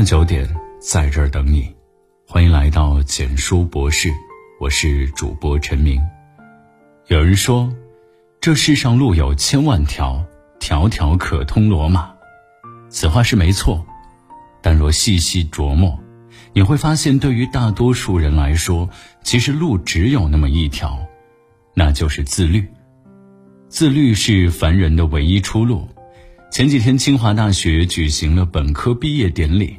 晚九点，在这儿等你。欢迎来到简书博士，我是主播陈明。有人说，这世上路有千万条，条条可通罗马。此话是没错，但若细细琢磨，你会发现，对于大多数人来说，其实路只有那么一条，那就是自律。自律是凡人的唯一出路。前几天，清华大学举行了本科毕业典礼，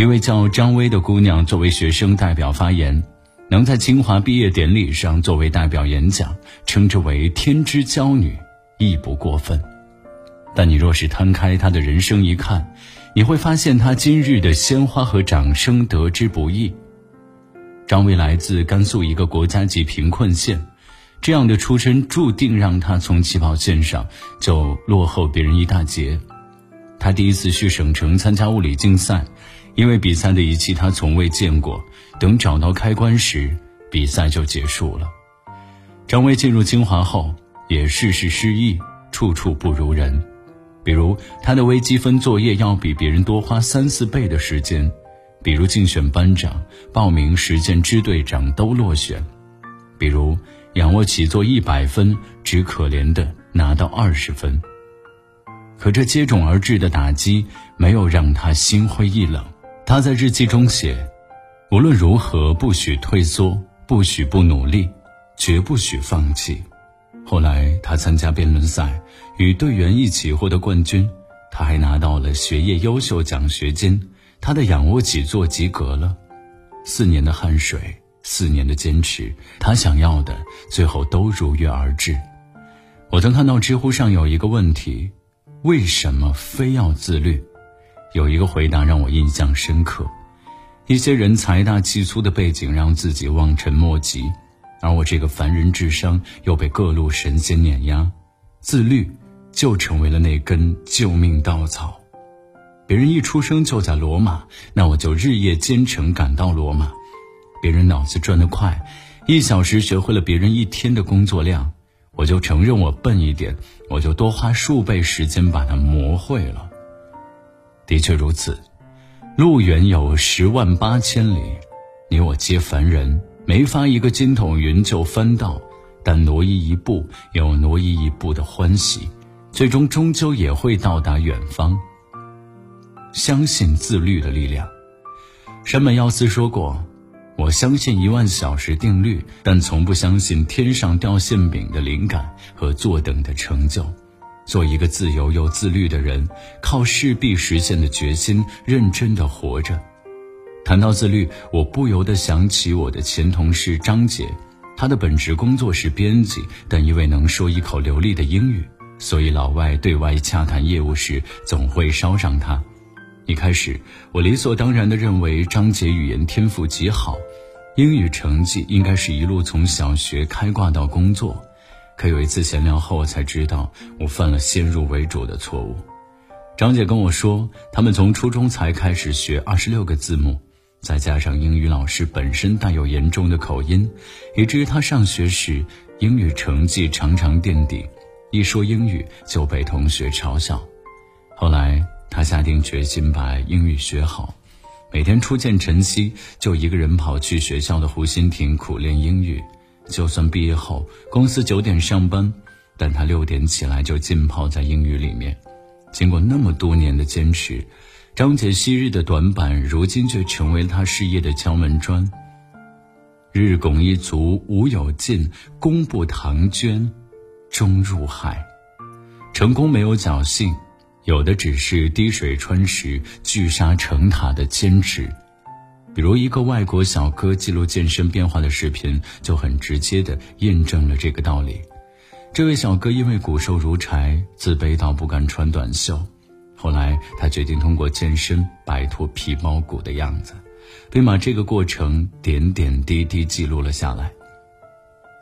一位叫张薇的姑娘作为学生代表发言，能在清华毕业典礼上作为代表演讲，称之为天之骄女，亦不过分。但你若是摊开她的人生一看，你会发现她今日的鲜花和掌声得之不易。张薇来自甘肃一个国家级贫困县。这样的出身注定让她从起跑线上就落后别人一大截。她第一次去省城参加物理竞赛，因为比赛的仪器他从未见过，等找到开关时，比赛就结束了。张薇进入清华后，也事事失意，处处不如人。比如他的微积分作业要比别人多花三四倍的时间，比如竞选班长、报名实践支队长都落选，比如。仰卧起坐一百分，只可怜的拿到二十分。可这接踵而至的打击没有让他心灰意冷。他在日记中写：“无论如何，不许退缩，不许不努力，绝不许放弃。”后来他参加辩论赛，与队员一起获得冠军。他还拿到了学业优秀奖学金。他的仰卧起坐及格了。四年的汗水。四年的坚持，他想要的最后都如约而至。我曾看到知乎上有一个问题：为什么非要自律？有一个回答让我印象深刻：一些人财大气粗的背景让自己望尘莫及，而我这个凡人智商又被各路神仙碾压，自律就成为了那根救命稻草。别人一出生就在罗马，那我就日夜兼程赶到罗马。别人脑子转得快，一小时学会了别人一天的工作量，我就承认我笨一点，我就多花数倍时间把它磨会了。的确如此，路远有十万八千里，你我皆凡人，没发一个筋斗云就翻到，但挪移一步有挪移一步的欢喜，最终终究也会到达远方。相信自律的力量，山本耀司说过。我相信一万小时定律，但从不相信天上掉馅饼的灵感和坐等的成就。做一个自由又自律的人，靠势必实现的决心，认真的活着。谈到自律，我不由得想起我的前同事张姐，她的本职工作是编辑，但因为能说一口流利的英语，所以老外对外洽谈业务时总会捎上她。一开始，我理所当然地认为张杰语言天赋极好，英语成绩应该是一路从小学开挂到工作。可有一次闲聊后，我才知道我犯了先入为主的错误。张姐跟我说，他们从初中才开始学二十六个字母，再加上英语老师本身带有严重的口音，以至于他上学时英语成绩常常垫底，一说英语就被同学嘲笑。后来。他下定决心把英语学好，每天初见晨曦就一个人跑去学校的湖心亭苦练英语。就算毕业后公司九点上班，但他六点起来就浸泡在英语里面。经过那么多年的坚持，张姐昔日的短板，如今却成为他事业的敲门砖。日拱一卒无有尽，功不唐捐，终入海。成功没有侥幸。有的只是滴水穿石、聚沙成塔的坚持，比如一个外国小哥记录健身变化的视频，就很直接的印证了这个道理。这位小哥因为骨瘦如柴，自卑到不敢穿短袖，后来他决定通过健身摆脱皮包骨的样子，并把这个过程点点滴滴记录了下来。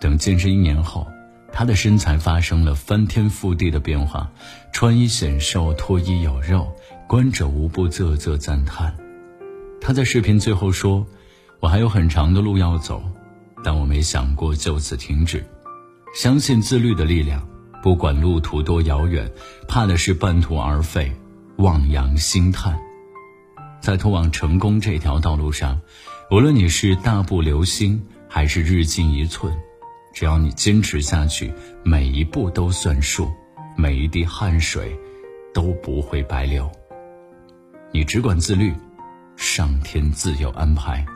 等健身一年后。他的身材发生了翻天覆地的变化，穿衣显瘦，脱衣有肉，观者无不啧啧赞叹。他在视频最后说：“我还有很长的路要走，但我没想过就此停止。相信自律的力量，不管路途多遥远，怕的是半途而废，望洋兴叹。在通往成功这条道路上，无论你是大步流星还是日进一寸，只要你坚持下去，每一步都算数，每一滴汗水都不会白流。你只管自律，上天自有安排。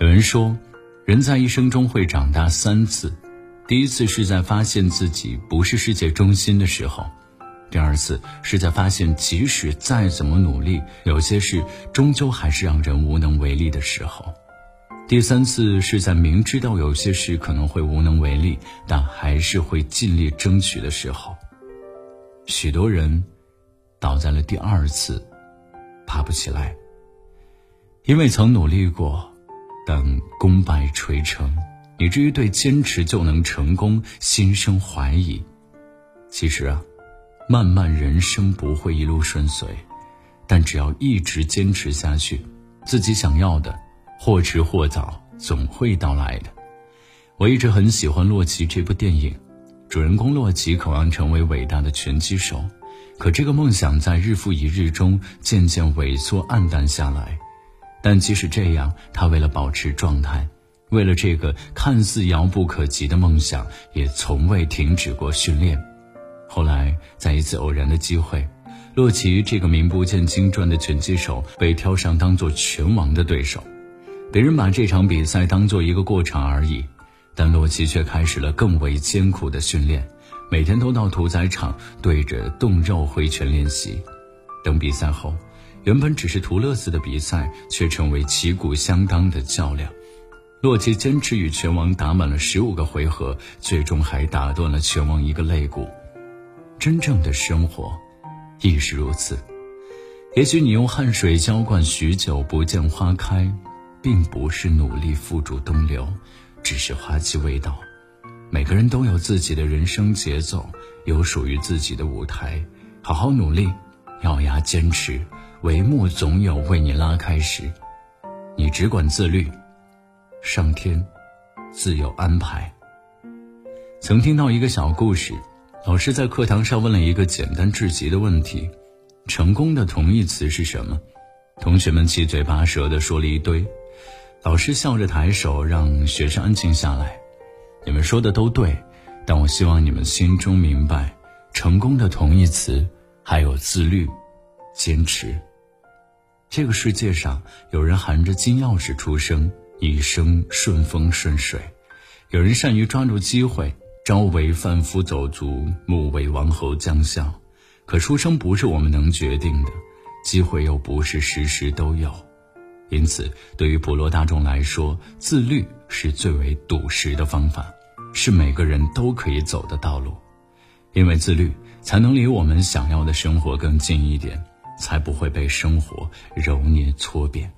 有人说，人在一生中会长大三次，第一次是在发现自己不是世界中心的时候。第二次是在发现，即使再怎么努力，有些事终究还是让人无能为力的时候；第三次是在明知道有些事可能会无能为力，但还是会尽力争取的时候。许多人倒在了第二次，爬不起来，因为曾努力过，但功败垂成，以至于对坚持就能成功心生怀疑。其实啊。漫漫人生不会一路顺遂，但只要一直坚持下去，自己想要的，或迟或早总会到来的。我一直很喜欢《洛奇》这部电影，主人公洛奇渴望成为伟大的拳击手，可这个梦想在日复一日中渐渐萎缩暗淡下来。但即使这样，他为了保持状态，为了这个看似遥不可及的梦想，也从未停止过训练。后来，在一次偶然的机会，洛奇这个名不见经传的拳击手被挑上当做拳王的对手。别人把这场比赛当做一个过场而已，但洛奇却开始了更为艰苦的训练，每天都到屠宰场对着冻肉挥拳练习。等比赛后，原本只是图乐子的比赛，却成为旗鼓相当的较量。洛奇坚持与拳王打满了十五个回合，最终还打断了拳王一个肋骨。真正的生活，亦是如此。也许你用汗水浇灌许久不见花开，并不是努力付诸东流，只是花期未到。每个人都有自己的人生节奏，有属于自己的舞台。好好努力，咬牙坚持，帷幕总有为你拉开时。你只管自律，上天自有安排。曾听到一个小故事。老师在课堂上问了一个简单至极的问题：“成功的同义词是什么？”同学们七嘴八舌地说了一堆。老师笑着抬手让学生安静下来：“你们说的都对，但我希望你们心中明白，成功的同义词还有自律、坚持。这个世界上有人含着金钥匙出生，一生顺风顺水；有人善于抓住机会。”朝为贩夫走卒，暮为王侯将相。可出生不是我们能决定的，机会又不是时时都有。因此，对于普罗大众来说，自律是最为笃实的方法，是每个人都可以走的道路。因为自律，才能离我们想要的生活更近一点，才不会被生活揉捏搓扁。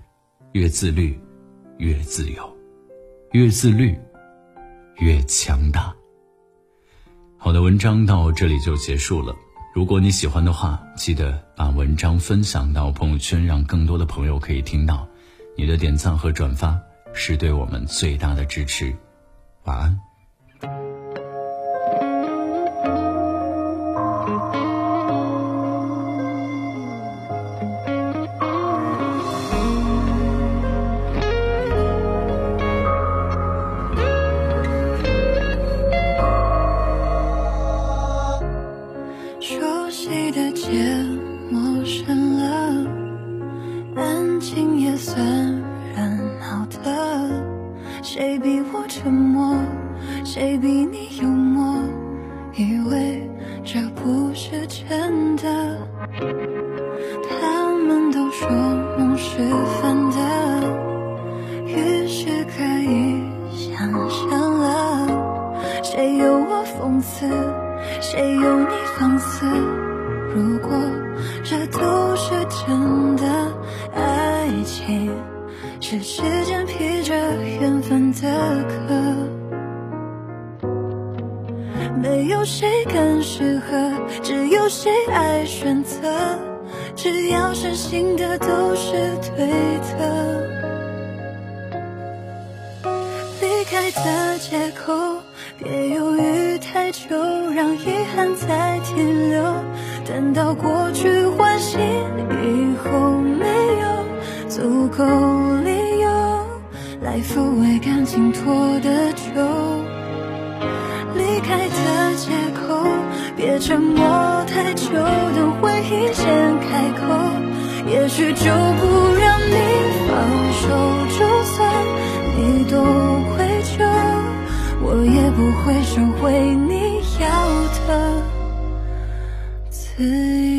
越自律，越自由；越自律，越强大。好的文章到这里就结束了。如果你喜欢的话，记得把文章分享到朋友圈，让更多的朋友可以听到。你的点赞和转发是对我们最大的支持。晚安。以为这不是真的，他们都说梦是反的，于是可以想象了，谁有我讽刺，谁有你放肆，如果这都是真的爱情，是时间披着缘分的。有谁更适合，只有谁爱选择。只要是新的，都是对的。离开的借口。别犹豫太久，让遗憾再停留。等到过去唤醒以后，没有足够理由来抚慰感情拖得久。沉默太久，等回忆先开口，也许就不让你放手。就算你多愧疚，我也不会收回你要的自由。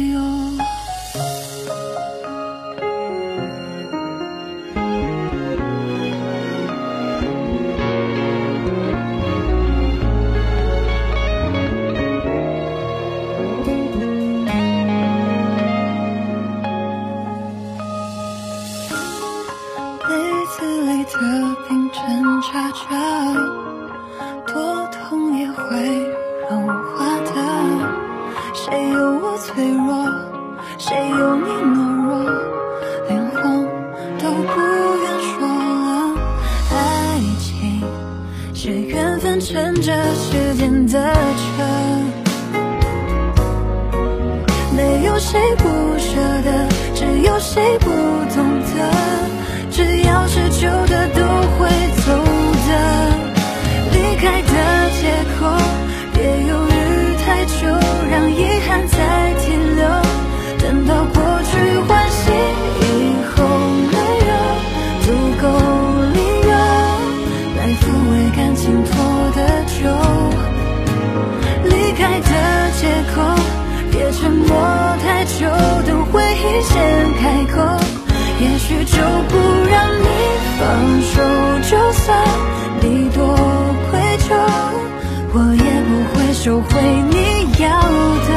挣扎着，多痛也会融化的。谁有我脆弱，谁有你懦弱，连谎都不愿说了。爱情是缘分乘着时间的车，没有谁不舍得，只有谁不爱的借口，别沉默太久，等回忆先开口。也许就不让你放手，就算你多愧疚，我也不会收回你要的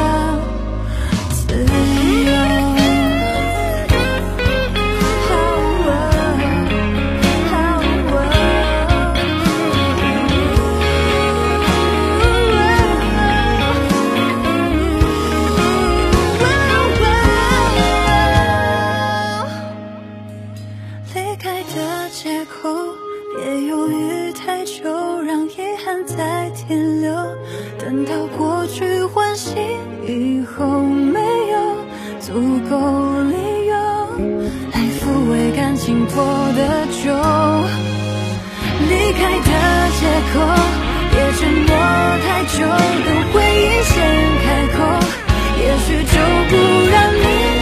我的酒。离开的借口，别沉默太久，等回忆先开口，也许就不让你。